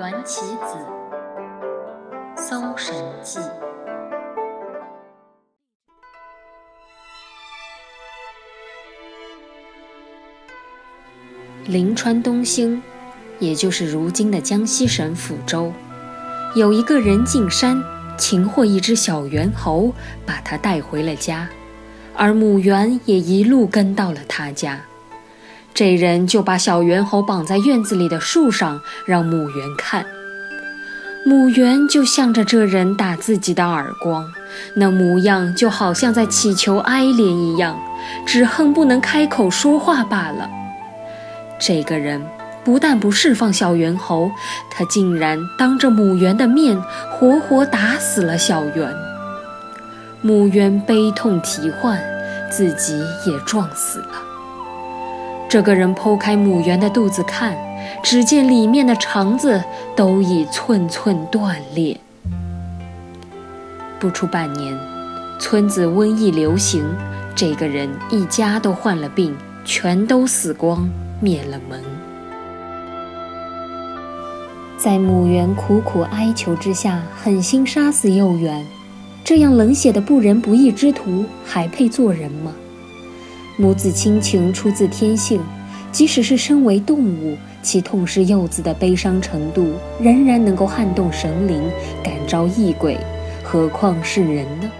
缘其子，《搜神记》。临川东兴，也就是如今的江西省抚州，有一个人进山擒获一只小猿猴，把它带回了家，而母猿也一路跟到了他家。这人就把小猿猴绑在院子里的树上，让母猿看。母猿就向着这人打自己的耳光，那模样就好像在乞求哀怜一样，只恨不能开口说话罢了。这个人不但不释放小猿猴，他竟然当着母猿的面活活打死了小猿。母猿悲痛啼唤，自己也撞死了。这个人剖开母猿的肚子看，只见里面的肠子都已寸寸断裂。不出半年，村子瘟疫流行，这个人一家都患了病，全都死光。灭了门，在母猿苦苦哀求之下，狠心杀死幼猿。这样冷血的不仁不义之徒，还配做人吗？母子亲情出自天性，即使是身为动物，其痛失幼子的悲伤程度，仍然能够撼动神灵，感召异鬼，何况是人呢？